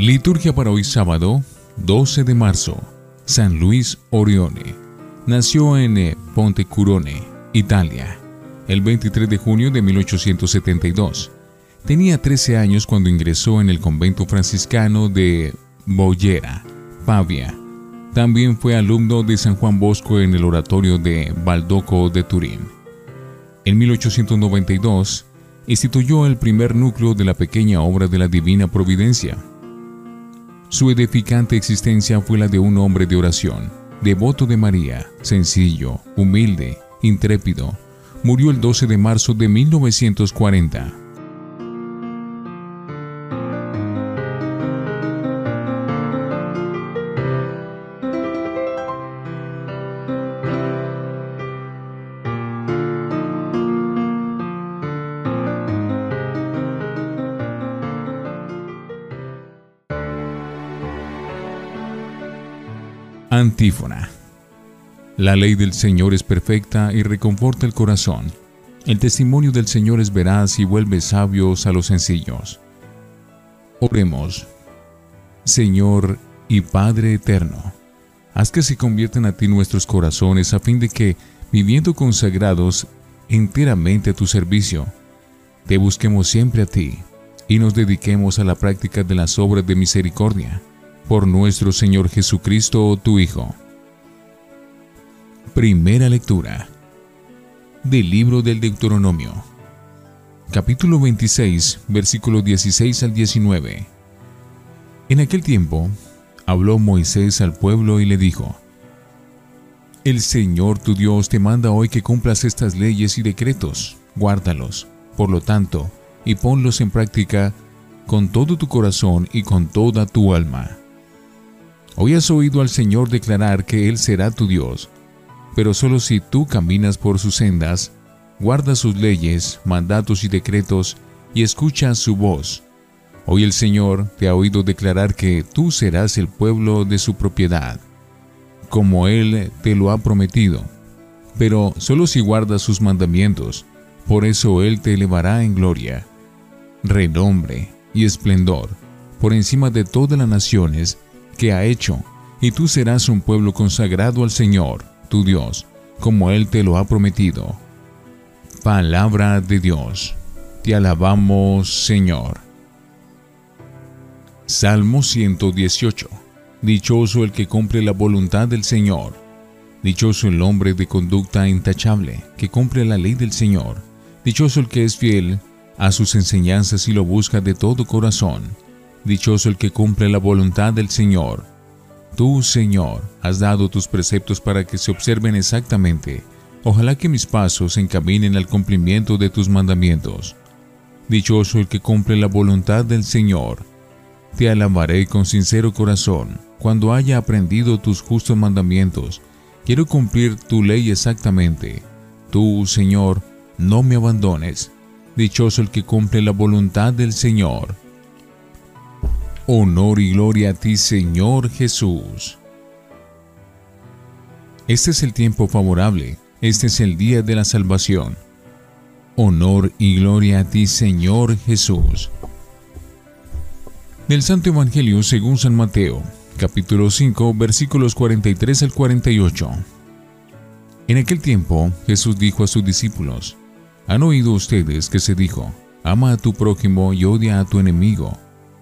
Liturgia para hoy sábado, 12 de marzo. San Luis Orione. Nació en eh, Pontecurone, Italia, el 23 de junio de 1872. Tenía 13 años cuando ingresó en el convento franciscano de Bollera, Pavia. También fue alumno de San Juan Bosco en el oratorio de Baldoco de Turín. En 1892 instituyó el primer núcleo de la pequeña obra de la Divina Providencia. Su edificante existencia fue la de un hombre de oración, devoto de María, sencillo, humilde, intrépido. Murió el 12 de marzo de 1940. Antífona. La ley del Señor es perfecta y reconforta el corazón. El testimonio del Señor es veraz y vuelve sabios a los sencillos. Oremos. Señor y Padre eterno, haz que se conviertan a ti nuestros corazones a fin de que, viviendo consagrados enteramente a tu servicio, te busquemos siempre a ti y nos dediquemos a la práctica de las obras de misericordia por nuestro Señor Jesucristo, tu Hijo. Primera lectura del libro del Deuteronomio, capítulo 26, versículos 16 al 19. En aquel tiempo, habló Moisés al pueblo y le dijo, El Señor tu Dios te manda hoy que cumplas estas leyes y decretos, guárdalos, por lo tanto, y ponlos en práctica con todo tu corazón y con toda tu alma Hoy has oído al Señor declarar que Él será tu Dios, pero solo si tú caminas por sus sendas, guardas sus leyes, mandatos y decretos, y escuchas su voz. Hoy el Señor te ha oído declarar que tú serás el pueblo de su propiedad, como Él te lo ha prometido, pero solo si guardas sus mandamientos, por eso Él te elevará en gloria, renombre y esplendor, por encima de todas las naciones, que ha hecho, y tú serás un pueblo consagrado al Señor, tu Dios, como Él te lo ha prometido. Palabra de Dios. Te alabamos, Señor. Salmo 118. Dichoso el que cumple la voluntad del Señor. Dichoso el hombre de conducta intachable, que cumple la ley del Señor. Dichoso el que es fiel a sus enseñanzas y lo busca de todo corazón. Dichoso el que cumple la voluntad del Señor. Tú, Señor, has dado tus preceptos para que se observen exactamente. Ojalá que mis pasos encaminen al cumplimiento de tus mandamientos. Dichoso el que cumple la voluntad del Señor. Te alabaré con sincero corazón cuando haya aprendido tus justos mandamientos. Quiero cumplir tu ley exactamente. Tú, Señor, no me abandones. Dichoso el que cumple la voluntad del Señor. Honor y gloria a ti, Señor Jesús. Este es el tiempo favorable, este es el día de la salvación. Honor y gloria a ti, Señor Jesús. Del Santo Evangelio según San Mateo, capítulo 5, versículos 43 al 48. En aquel tiempo Jesús dijo a sus discípulos, ¿Han oído ustedes que se dijo, ama a tu prójimo y odia a tu enemigo?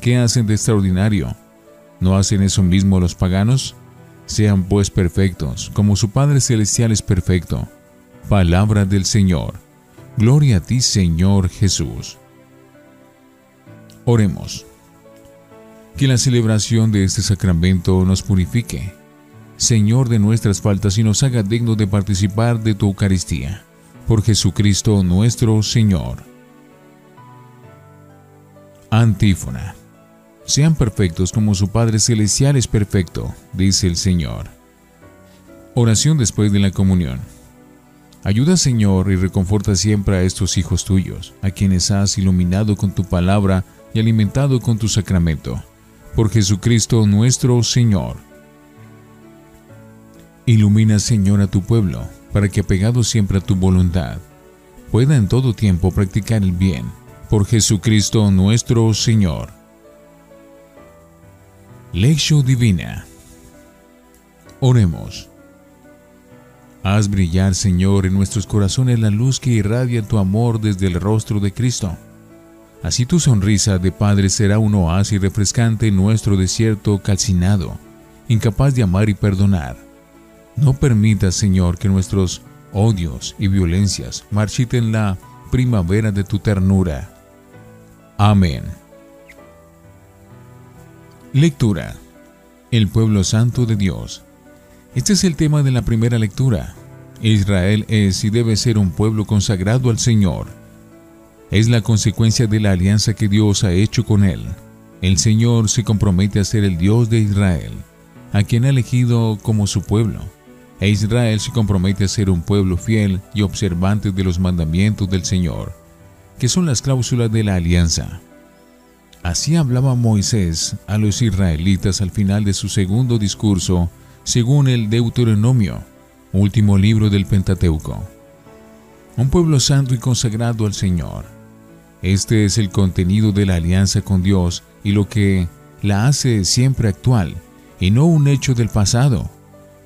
¿Qué hacen de extraordinario? ¿No hacen eso mismo los paganos? Sean pues perfectos, como su Padre Celestial es perfecto. Palabra del Señor. Gloria a ti, Señor Jesús. Oremos. Que la celebración de este sacramento nos purifique, Señor de nuestras faltas, y nos haga dignos de participar de tu Eucaristía. Por Jesucristo nuestro Señor. Antífona. Sean perfectos como su Padre Celestial es perfecto, dice el Señor. Oración después de la comunión. Ayuda, Señor, y reconforta siempre a estos hijos tuyos, a quienes has iluminado con tu palabra y alimentado con tu sacramento. Por Jesucristo nuestro Señor. Ilumina, Señor, a tu pueblo, para que apegado siempre a tu voluntad, pueda en todo tiempo practicar el bien. Por Jesucristo nuestro Señor. Lección Divina. Oremos. Haz brillar, Señor, en nuestros corazones la luz que irradia tu amor desde el rostro de Cristo. Así tu sonrisa de Padre será un oasis refrescante en nuestro desierto calcinado, incapaz de amar y perdonar. No permitas, Señor, que nuestros odios y violencias marchiten la primavera de tu ternura. Amén. Lectura. El pueblo santo de Dios. Este es el tema de la primera lectura. Israel es y debe ser un pueblo consagrado al Señor. Es la consecuencia de la alianza que Dios ha hecho con él. El Señor se compromete a ser el Dios de Israel, a quien ha elegido como su pueblo. E Israel se compromete a ser un pueblo fiel y observante de los mandamientos del Señor, que son las cláusulas de la alianza. Así hablaba Moisés a los israelitas al final de su segundo discurso, según el Deuteronomio, último libro del Pentateuco. Un pueblo santo y consagrado al Señor. Este es el contenido de la alianza con Dios y lo que la hace siempre actual, y no un hecho del pasado.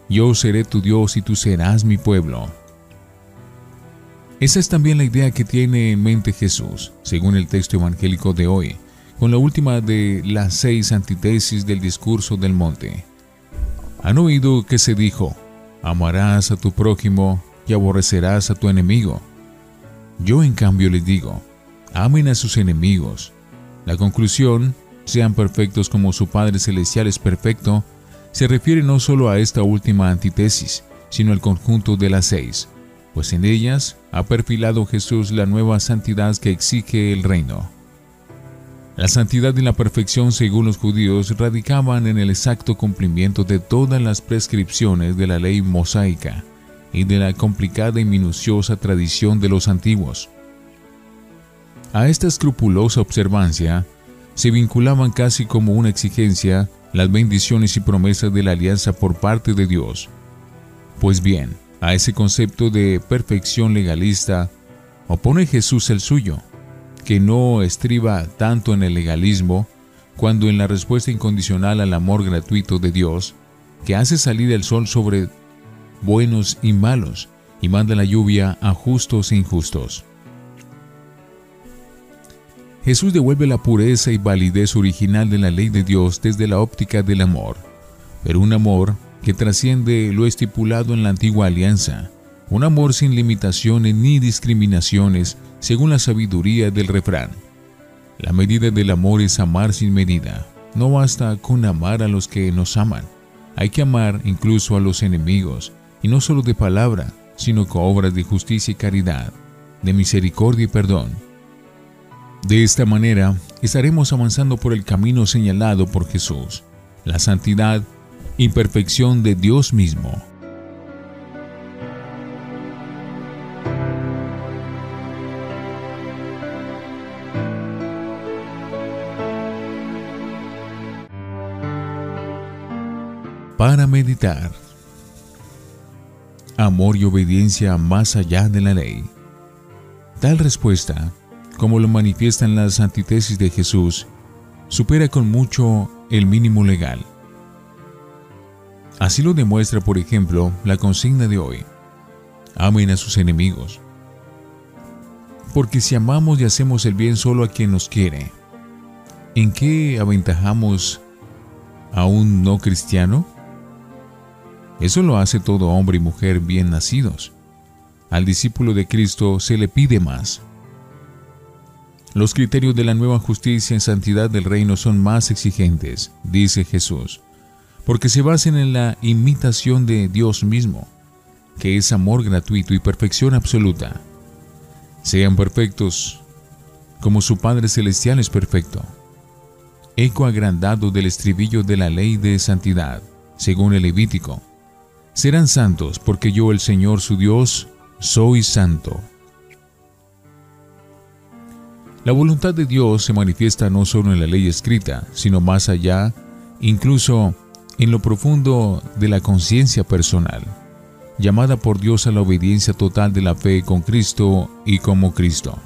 Yo seré tu Dios y tú serás mi pueblo. Esa es también la idea que tiene en mente Jesús, según el texto evangélico de hoy, con la última de las seis antítesis del discurso del monte. Han oído que se dijo, amarás a tu prójimo y aborrecerás a tu enemigo. Yo en cambio les digo, amen a sus enemigos. La conclusión, sean perfectos como su Padre Celestial es perfecto, se refiere no solo a esta última antítesis, sino al conjunto de las seis, pues en ellas ha perfilado Jesús la nueva santidad que exige el reino. La santidad y la perfección, según los judíos, radicaban en el exacto cumplimiento de todas las prescripciones de la ley mosaica y de la complicada y minuciosa tradición de los antiguos. A esta escrupulosa observancia se vinculaban casi como una exigencia las bendiciones y promesas de la alianza por parte de Dios. Pues bien, a ese concepto de perfección legalista opone Jesús el suyo, que no estriba tanto en el legalismo cuando en la respuesta incondicional al amor gratuito de Dios, que hace salir el sol sobre buenos y malos y manda la lluvia a justos e injustos. Jesús devuelve la pureza y validez original de la ley de Dios desde la óptica del amor, pero un amor que trasciende lo estipulado en la antigua alianza, un amor sin limitaciones ni discriminaciones según la sabiduría del refrán. La medida del amor es amar sin medida. No basta con amar a los que nos aman. Hay que amar incluso a los enemigos, y no solo de palabra, sino con obras de justicia y caridad, de misericordia y perdón. De esta manera, estaremos avanzando por el camino señalado por Jesús, la santidad y perfección de Dios mismo. Para meditar. Amor y obediencia más allá de la ley. Tal respuesta, como lo manifiestan las antítesis de Jesús, supera con mucho el mínimo legal. Así lo demuestra, por ejemplo, la consigna de hoy. Amen a sus enemigos. Porque si amamos y hacemos el bien solo a quien nos quiere, ¿en qué aventajamos a un no cristiano? Eso lo hace todo hombre y mujer bien nacidos. Al discípulo de Cristo se le pide más. Los criterios de la nueva justicia y santidad del reino son más exigentes, dice Jesús, porque se basan en la imitación de Dios mismo, que es amor gratuito y perfección absoluta. Sean perfectos como su Padre Celestial es perfecto. eco agrandado del estribillo de la ley de santidad, según el Levítico. Serán santos porque yo, el Señor su Dios, soy santo. La voluntad de Dios se manifiesta no solo en la ley escrita, sino más allá, incluso en lo profundo de la conciencia personal, llamada por Dios a la obediencia total de la fe con Cristo y como Cristo.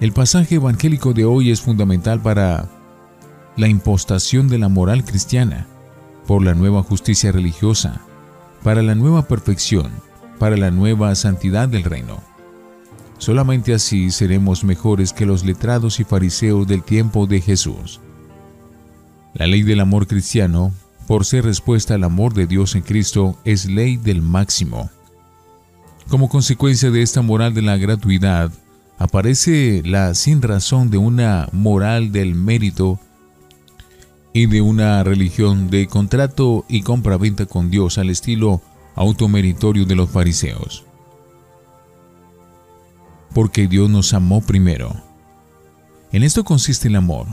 El pasaje evangélico de hoy es fundamental para la impostación de la moral cristiana, por la nueva justicia religiosa, para la nueva perfección, para la nueva santidad del reino. Solamente así seremos mejores que los letrados y fariseos del tiempo de Jesús. La ley del amor cristiano, por ser respuesta al amor de Dios en Cristo, es ley del máximo. Como consecuencia de esta moral de la gratuidad, aparece la sin razón de una moral del mérito y de una religión de contrato y compra-venta con Dios al estilo automeritorio de los fariseos porque Dios nos amó primero. En esto consiste el amor,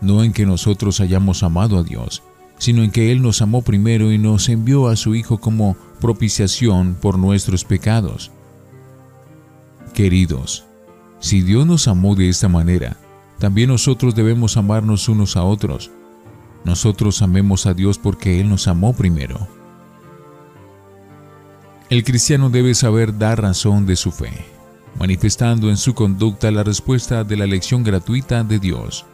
no en que nosotros hayamos amado a Dios, sino en que Él nos amó primero y nos envió a su Hijo como propiciación por nuestros pecados. Queridos, si Dios nos amó de esta manera, también nosotros debemos amarnos unos a otros. Nosotros amemos a Dios porque Él nos amó primero. El cristiano debe saber dar razón de su fe manifestando en su conducta la respuesta de la elección gratuita de Dios.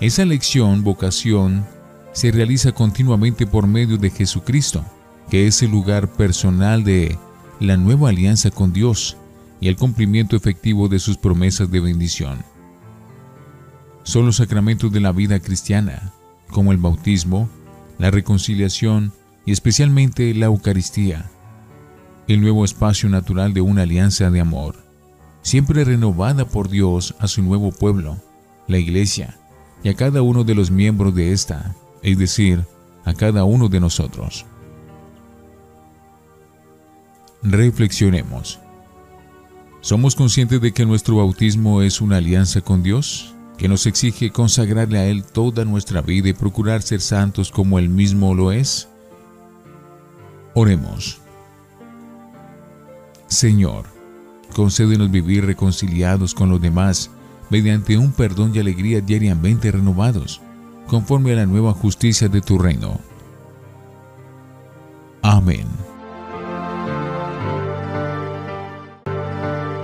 Esa elección, vocación, se realiza continuamente por medio de Jesucristo, que es el lugar personal de la nueva alianza con Dios y el cumplimiento efectivo de sus promesas de bendición. Son los sacramentos de la vida cristiana, como el bautismo, la reconciliación y especialmente la Eucaristía, el nuevo espacio natural de una alianza de amor siempre renovada por Dios a su nuevo pueblo, la iglesia, y a cada uno de los miembros de esta, es decir, a cada uno de nosotros. Reflexionemos. ¿Somos conscientes de que nuestro bautismo es una alianza con Dios, que nos exige consagrarle a Él toda nuestra vida y procurar ser santos como Él mismo lo es? Oremos. Señor, Concédenos vivir reconciliados con los demás mediante un perdón y alegría diariamente renovados, conforme a la nueva justicia de tu reino. Amén.